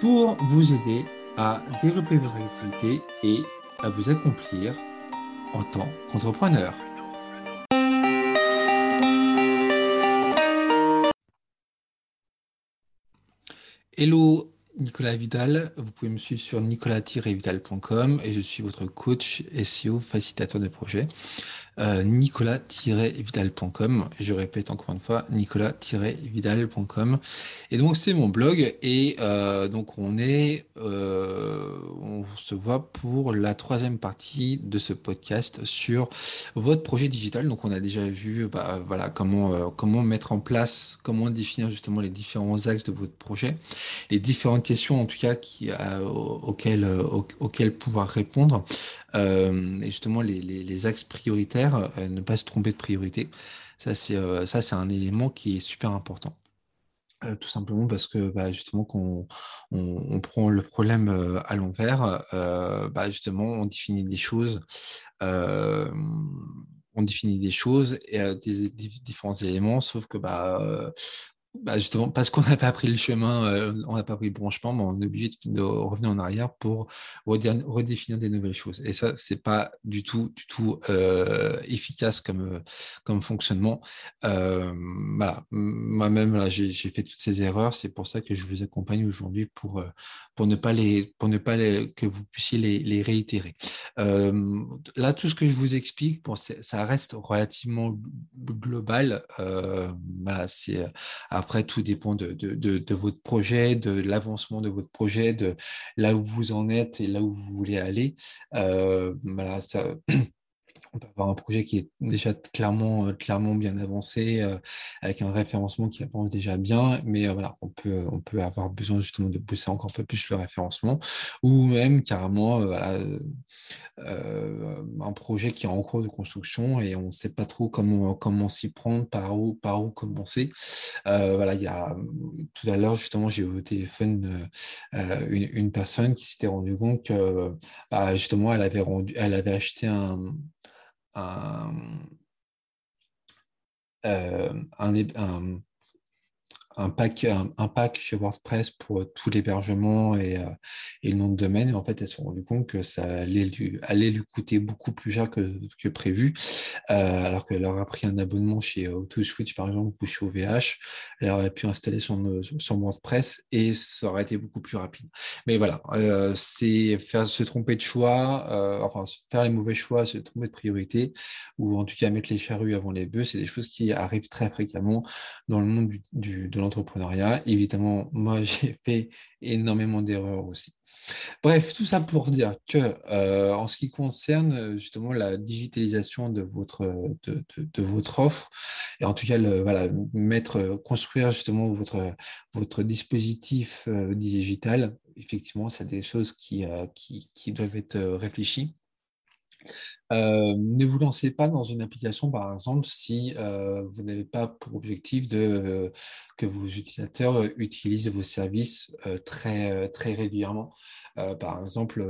pour vous aider à développer votre activité et à vous accomplir en tant qu'entrepreneur. Hello Nicolas Vidal, vous pouvez me suivre sur nicolas-vidal.com et je suis votre coach SEO facilitateur de projet. Euh, nicolas-vidal.com. Je répète encore une fois, nicolas-vidal.com. Et donc, c'est mon blog. Et euh, donc, on est, euh, on se voit pour la troisième partie de ce podcast sur votre projet digital. Donc, on a déjà vu, bah, voilà, comment, comment mettre en place, comment définir justement les différents axes de votre projet, les questions, en tout cas, qui, auxquelles, auxquelles pouvoir répondre. et justement, les, axes prioritaires euh, ne pas se tromper de priorité. Ça, c'est euh, un élément qui est super important. Euh, tout simplement parce que bah, justement qu'on on, prend le problème à l'envers, bah, justement on définit des choses, on définit des choses et des, différents éléments, sauf que bah, bah justement, parce qu'on n'a pas pris le chemin, euh, on n'a pas pris le branchement, on est obligé de, revenir en arrière pour redéfinir des nouvelles choses. Et ça, c'est pas du tout, du tout euh, efficace comme, comme fonctionnement. Euh, voilà, moi-même, j'ai fait toutes ces erreurs. C'est pour ça que je vous accompagne aujourd'hui pour, pour ne pas les, pour ne pas que vous puissiez les, réitérer. là, tout ce que je vous explique, ça reste relativement global. voilà, c'est après, tout dépend de, de, votre projet, de l'avancement de votre projet, de là où vous en êtes et là où vous voulez aller. Euh, voilà, ça, on peut avoir un projet qui est déjà clairement, euh, clairement bien avancé, euh, avec un référencement qui avance déjà bien, mais euh, voilà, on peut, on peut avoir besoin justement de pousser encore un peu plus le référencement, ou même carrément un projet qui est en cours de construction et on ne sait pas trop comment, comment s'y prendre, par où, par où commencer. voilà, il y a tout à l'heure justement, j'ai eu au téléphone une, personne qui s'était rendu compte que bah, justement, elle avait elle avait acheté un un, euh, un, pack, un, pack chez WordPress pour tout l'hébergement et, euh, et, le nom de domaine. Et en fait, elles se sont rendues compte que ça allait lui, allait lui coûter beaucoup plus cher que, que prévu, euh, alors qu'elle leur a pris un abonnement chez AutoSwitch, par exemple, ou chez OVH. Elle aurait pu installer son, son WordPress et ça aurait été beaucoup plus rapide. Mais voilà, euh, c'est faire se tromper de choix, euh, enfin, faire les mauvais choix, se tromper de priorité, ou en tout cas mettre les charrues avant les bœufs, c'est des choses qui arrivent très fréquemment dans le monde du, du de l'entrepreneuriat. Évidemment, moi, j'ai fait énormément d'erreurs aussi. Bref, tout ça pour dire que euh, en ce qui concerne justement la digitalisation de votre, de, votre offre, et en tout cas, voilà, mettre, construire justement votre, votre dispositif euh, digital, effectivement, c'est des choses euh, qui, qui doivent être réfléchies. Euh, ne vous lancez pas dans une application, par exemple, si euh, vous n'avez pas pour objectif euh, que vos utilisateurs utilisent vos services très, très régulièrement. par exemple,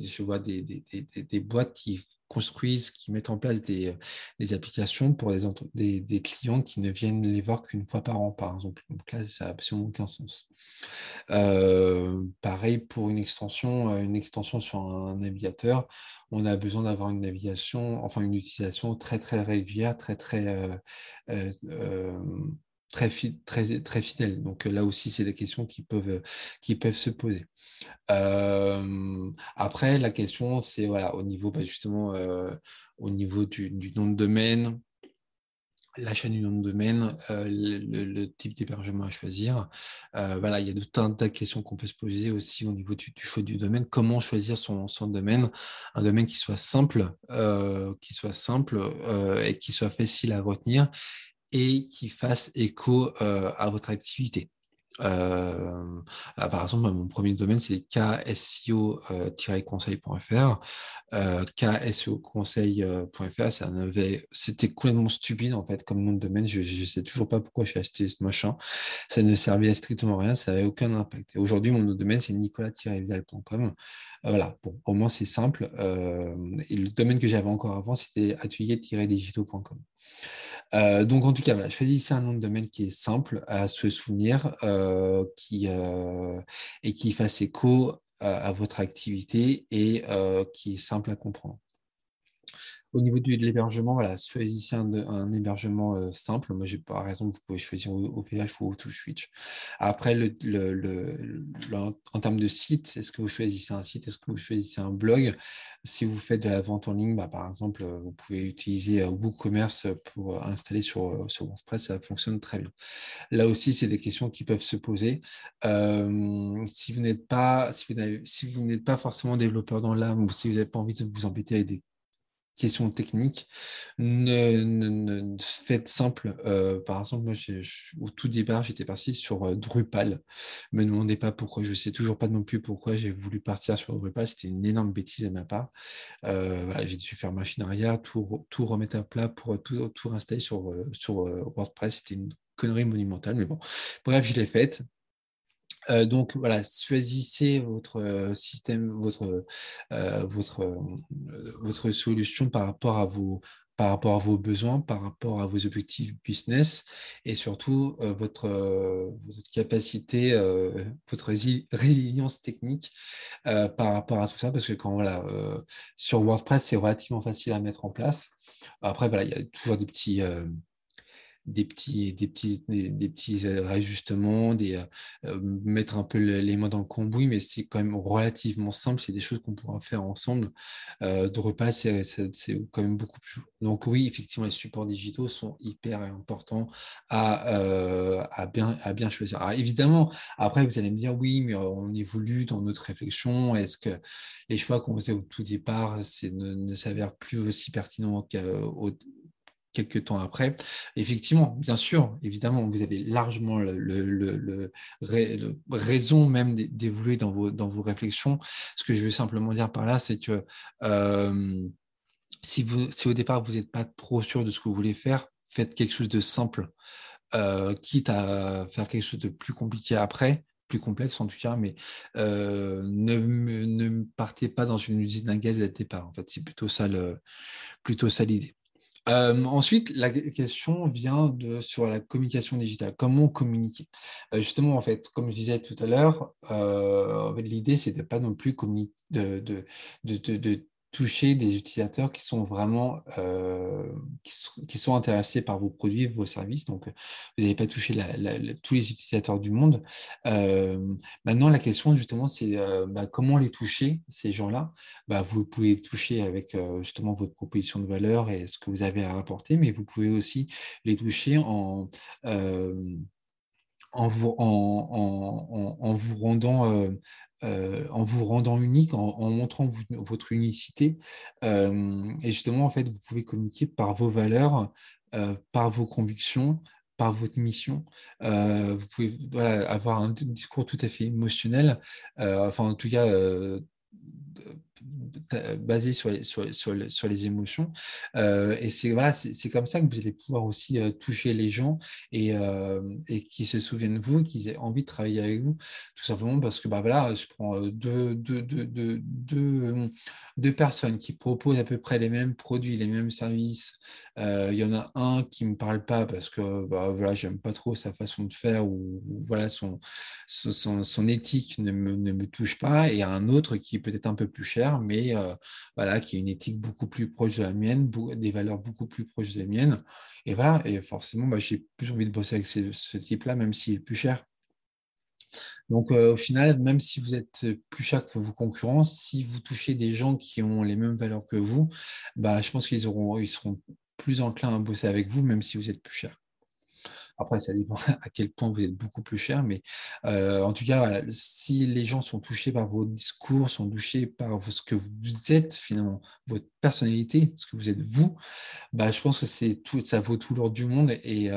je vois des, des, des, des boîtes qui construisent, qui mettent en place des, des applications pour des, des, clients qui ne viennent les voir qu'une fois par an, par exemple. Donc là, ça n'a absolument aucun sens. Euh, pareil pour une extension, une extension sur un navigateur, on a besoin d'avoir une navigation, enfin une utilisation très très régulière, très très euh, euh, euh très, très, très fidèle. Donc là aussi, c'est des questions qui peuvent, qui peuvent se poser. Euh, après, la question, c'est voilà, au niveau bah, justement euh, au niveau du, nom de domaine, l'achat du nom de domaine, euh, le, type d'hébergement à choisir. voilà, il y a tout un tas de questions qu'on peut se poser aussi au niveau du, du choix du domaine. Comment choisir son, son, domaine? Un domaine qui soit simple, qui soit simple et qui soit facile à retenir et qui fasse écho à votre activité. Euh, ah, par exemple, mon premier domaine, c'est ksio-conseil.fr. Euh, ksio-conseil.fr, ça c'était complètement stupide en fait comme nom de domaine. Je ne sais toujours pas pourquoi j'ai acheté ce machin. Ça ne servait à strictement rien, ça n'avait aucun impact. aujourd'hui, mon nom de domaine, c'est nicolas-vidal.com. Euh, voilà, bon, au moins c'est simple. et le domaine que j'avais encore avant, c'était atelier-digitaux.com. Euh, donc, en tout cas, voilà, choisissez un nom de domaine qui est simple à se souvenir euh, qui, euh, et qui fasse écho à votre activité et qui est simple à comprendre. Au niveau de l'hébergement, voilà, choisissez un, hébergement euh, simple. Moi, j'ai pas raison, vous pouvez choisir OVH ou Switch. Après, en termes de site, est-ce que vous choisissez un site Est-ce que vous choisissez un blog? Si vous faites de la vente en ligne, bah, par exemple, euh, vous pouvez utiliser euh, WooCommerce pour installer sur, sur WordPress, ça fonctionne très bien. Là aussi, c'est des questions qui peuvent se poser. si vous n'êtes pas, si vous n'êtes pas forcément développeur dans l'âme ou si vous n'avez pas envie de vous embêter avec des questions techniques, ne, faites simple. Euh, par exemple, moi, au tout départ, j'étais parti sur euh, Drupal. Me demandez pas pourquoi. Je sais toujours pas non plus pourquoi j'ai voulu partir sur Drupal. C'était une énorme bêtise de ma part. Euh, j'ai dû faire machine arrière, tout, tout remettre à plat pour tout, tout installer sur, sur WordPress. C'était une connerie monumentale, mais bon. Bref, je l'ai faite. Donc voilà, choisissez votre système, votre, votre, votre solution par rapport à vos par rapport à vos besoins, par rapport à vos objectifs business et surtout votre, votre, capacité, votre résilience technique par rapport à tout ça, parce que quand voilà, sur WordPress, c'est relativement facile à mettre en place. Après, voilà, il y a toujours des petits, des petits, des petits, des, petits euh, réajustements, des, euh, euh, mettre un peu les mains dans le cambouis, mais c'est quand même relativement simple. C'est des choses qu'on pourra faire ensemble. de repas, c'est quand même beaucoup plus. Donc oui, effectivement, les supports digitaux sont hyper importants à, à, bien, à bien choisir. Alors, évidemment, après, vous allez me dire, oui, mais on évolue dans notre réflexion. Est-ce que les choix qu'on faisait au tout départ ne, ne s'avèrent plus aussi pertinents qu'au quelques temps après. Effectivement, bien sûr, évidemment, vous avez largement le, raison même d'évoluer dans vos, dans vos réflexions. Ce que je veux simplement dire par là, c'est que euh, si, vous, si au départ, vous n'êtes pas trop sûr de ce que vous voulez faire, faites quelque chose de simple, euh, quitte à faire quelque chose de plus compliqué après, plus complexe en tout cas, mais euh, ne, ne partez pas dans une usine à gaz à départ. En fait, c'est plutôt ça plutôt ça l'idée. Euh, ensuite, la question vient de, sur la communication digitale. Comment communiquer? Euh, Justement, en fait, comme je disais tout à l'heure, euh, l'idée, c'est de pas non plus de, de, de, toucher des utilisateurs qui sont vraiment euh, qui, sont, intéressés par vos produits, vos services. Donc, vous n'allez pas toucher tous les utilisateurs du monde. Euh, maintenant, la question justement, c'est euh, bah, comment les toucher ces gens-là? Bah, vous pouvez les toucher avec justement votre proposition de valeur et ce que vous avez à apporter, mais vous pouvez aussi les toucher en en vous, en, vous rendant, euh, euh, en vous rendant unique, en, montrant votre unicité. Euh, et justement, en fait, vous pouvez communiquer par vos valeurs, par vos convictions, par votre mission. vous pouvez avoir un discours tout à fait émotionnel, enfin en tout cas basé sur les, sur, sur, les émotions. Euh, et c'est voilà, c'est comme ça que vous allez pouvoir aussi euh, toucher les gens et, euh, et qui se souviennent de vous, qu'ils aient envie de travailler avec vous. Tout simplement parce que bah, voilà, je prends deux, deux, deux, deux, personnes qui proposent à peu près les mêmes produits, les mêmes services. Il y en a un qui ne me parle pas parce que bah, voilà, j'aime pas trop sa façon de faire ou, voilà, son, son, son, éthique ne me, ne me touche pas. Et un autre qui est peut-être un peu plus cher, mais euh, voilà, qui a une éthique beaucoup plus proche de la mienne, des valeurs beaucoup plus proches des miennes. Et voilà, et forcément, bah, j'ai plus envie de bosser avec ce, type-là, même s'il est plus cher. Donc euh, au final, même si vous êtes plus cher que vos concurrents, si vous touchez des gens qui ont les mêmes valeurs que vous, bah, je pense qu'ils auront, ils seront plus enclins à bosser avec vous, même si vous êtes plus cher. Après, ça dépend à quel point vous êtes beaucoup plus cher, mais en tout cas, si les gens sont touchés par vos discours, sont touchés par ce que vous êtes finalement, votre personnalité, ce que vous êtes vous, bah, je pense que c'est tout, ça vaut tout l'ordre du monde. Et,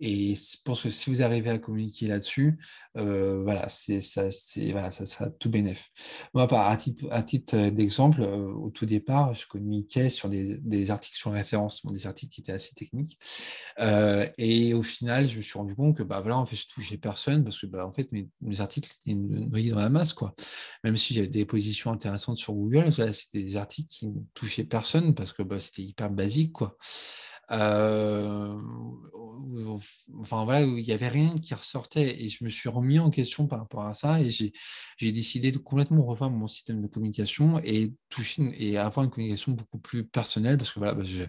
et je pense que si vous arrivez à communiquer là-dessus, voilà, c'est ça, c'est voilà, ça sera tout bénéf. Moi, à titre, à titre d'exemple, au tout départ, je communiquais sur des, des articles sur référencement, des articles qui étaient assez techniques. et au final, je me suis rendu compte que bah voilà, en fait, je touchais personne parce que bah, en fait, mes, articles étaient noyés dans la masse, quoi. Même si j'avais des positions intéressantes sur Google, c'était des articles qui touchait personne parce que bah, c'était hyper basique, quoi. Enfin voilà, il n'y avait rien qui ressortait et je me suis remis en question par rapport à ça et j'ai décidé de complètement revoir mon système de communication et toucher et avoir une communication beaucoup plus personnelle parce que voilà, bah, je,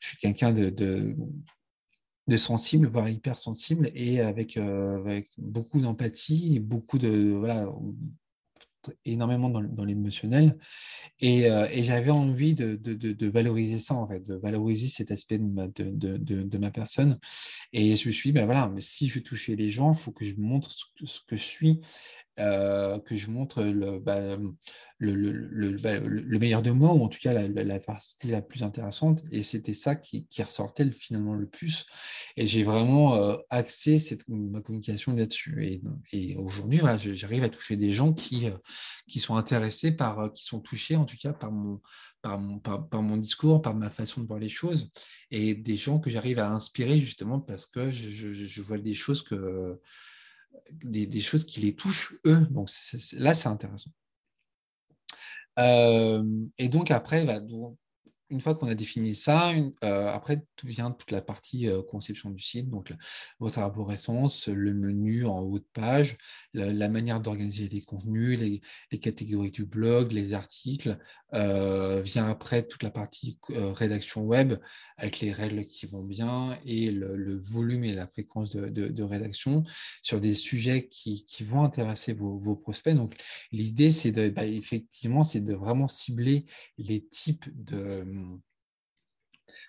suis quelqu'un de, de, sensible, voire hyper sensible et avec, euh, avec beaucoup d'empathie beaucoup de voilà énormément dans, l'émotionnel. Et, euh, j'avais envie de, valoriser ça, en fait, de valoriser cet aspect de ma, de, ma personne. Et je me suis dit, ben voilà, mais si je veux toucher les gens, il faut que je montre ce que je suis euh, que je montre le, bah, le, le, bah, le, meilleur de moi, ou en tout cas la, la, partie la plus intéressante. Et c'était ça qui, qui, ressortait finalement le plus. Et j'ai vraiment euh, axé cette, ma communication là-dessus. Et, aujourd'hui, voilà, j'arrive à toucher des gens qui, euh, qui sont intéressés par, qui sont touchés en tout cas par mon, par mon, par, mon discours, par ma façon de voir les choses, et des gens que j'arrive à inspirer justement parce que je, je vois des choses que des, choses qui les touchent eux. Donc là, c'est intéressant. Euh, et donc après, bah, une fois qu'on a défini ça, euh, après tout vient toute la partie euh, conception du site, donc votre arborescence, le menu en haut de page, la, manière d'organiser les contenus, les, catégories du blog, les articles. Euh, vient après toute la partie rédaction web avec les règles qui vont bien et le, volume et la fréquence de, rédaction sur des sujets qui, vont intéresser vos, prospects. Donc l'idée, c'est de, bah, effectivement, c'est de vraiment cibler les types de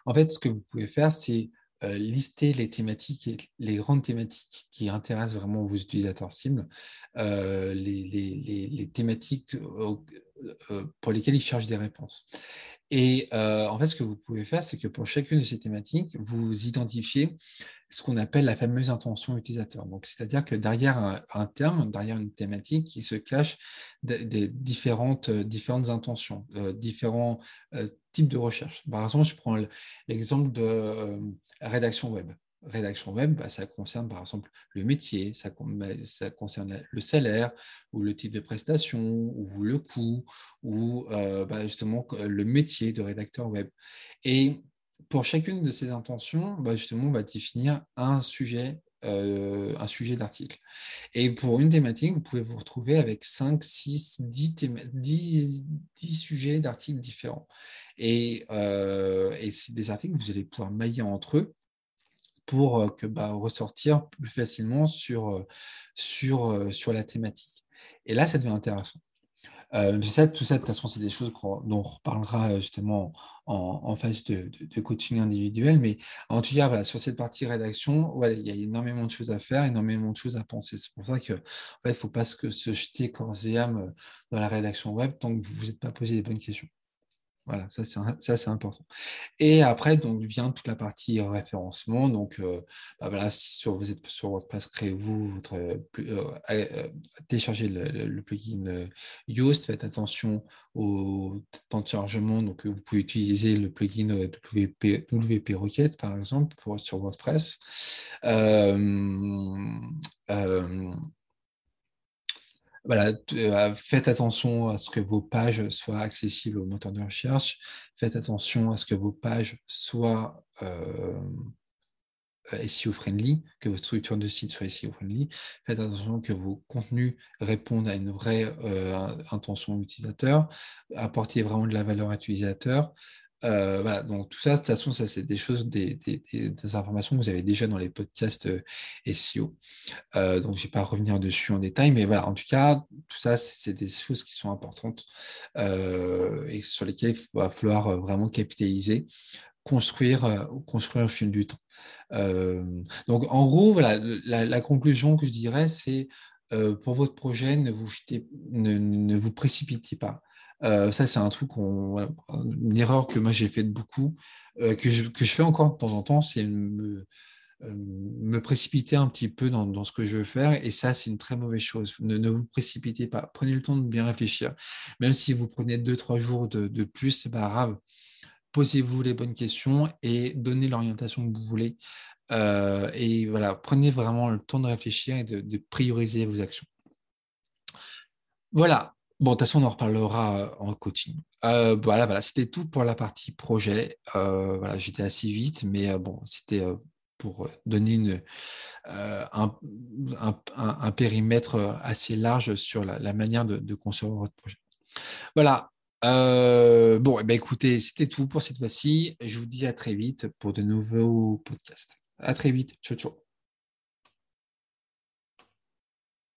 en fait, ce que vous pouvez faire, c'est euh, lister les thématiques, les grandes thématiques qui intéressent vraiment vos utilisateurs cibles, euh, les, thématiques euh, pour lesquelles ils cherchent des réponses. Et en fait, ce que vous pouvez faire, c'est que pour chacune de ces thématiques, vous identifiez ce qu'on appelle la fameuse intention utilisateur. Donc, c'est-à-dire que derrière un, terme, derrière une thématique, il se cache des, différentes, différentes intentions, différents types de recherche. Par exemple, je prends l'exemple de rédaction web rédaction web, bah, ça concerne par exemple le métier, ça, bah, concerne le salaire ou le type de prestation ou le coût ou euh, bah, justement le métier de rédacteur web. Et pour chacune de ces intentions, justement, on va définir un sujet euh, un sujet d'article. Et pour une thématique, vous pouvez vous retrouver avec 5, 6, 10, 10, 10 sujets d'articles différents. Et, euh, et c'est des articles que vous allez pouvoir mailler entre eux pour euh, que, bah, ressortir plus facilement sur, euh, sur, euh, sur la thématique. Et là, ça devient intéressant. ça, tout ça, de toute façon, c'est des choses dont on reparlera justement en, phase de, coaching individuel. Mais en tout cas, voilà, sur cette partie rédaction, voilà, il y a énormément de choses à faire, énormément de choses à penser. C'est pour ça qu'il en fait, faut pas se, se jeter corps et âme dans la rédaction web tant que vous ne vous êtes pas posé les bonnes questions. Voilà, ça c'est important. Et après, donc vient toute la partie référencement. Donc, euh, bah, voilà, si vous êtes sur WordPress, créez-vous votre euh, euh, téléchargez le, plugin Yoast. Faites attention au temps de chargement. Donc, vous pouvez utiliser le plugin WP, WP Rocket, par exemple, pour, sur WordPress. Voilà, euh, faites attention à ce que vos pages soient accessibles au moteur de recherche. Faites attention à ce que vos pages soient euh, SEO friendly, que votre structure de site soit SEO friendly. Faites attention que vos contenus répondent à une vraie euh, intention utilisateur. Apportez vraiment de la valeur à l'utilisateur. Euh, voilà, donc tout ça, de toute façon, ça c'est des choses, des, informations que vous avez déjà dans les podcasts euh, SEO. Euh, donc je ne vais pas revenir dessus en détail, mais voilà, en tout cas, tout ça, c'est des choses qui sont importantes et sur lesquelles il va falloir vraiment capitaliser construire, construire au fil du temps. donc, en gros, voilà, la, conclusion que je dirais, c'est pour votre projet, ne vous, précipitez pas. ça, c'est un truc, une erreur que moi j'ai faite beaucoup, que, je, que je fais encore de temps en temps, c'est me, précipiter un petit peu dans, ce que je veux faire. Et ça, c'est une très mauvaise chose. Ne, ne, vous précipitez pas. Prenez le temps de bien réfléchir. Même si vous prenez deux, trois jours de, de plus, c'est pas grave. Posez-vous les bonnes questions et donnez l'orientation que vous voulez. Euh, et voilà, prenez vraiment le temps de réfléchir et de, prioriser vos actions. Voilà. Bon, de toute façon, on en reparlera euh, en coaching. Euh, voilà, voilà, c'était tout pour la partie projet. Voilà, j'étais assez vite, mais bon, c'était pour donner une, un, périmètre assez large sur la, manière de, de, concevoir votre projet. Voilà. Bon, eh ben, écoutez, c'était tout pour cette fois-ci. Je vous dis à très vite pour de nouveaux podcasts. À très vite. Ciao, ciao.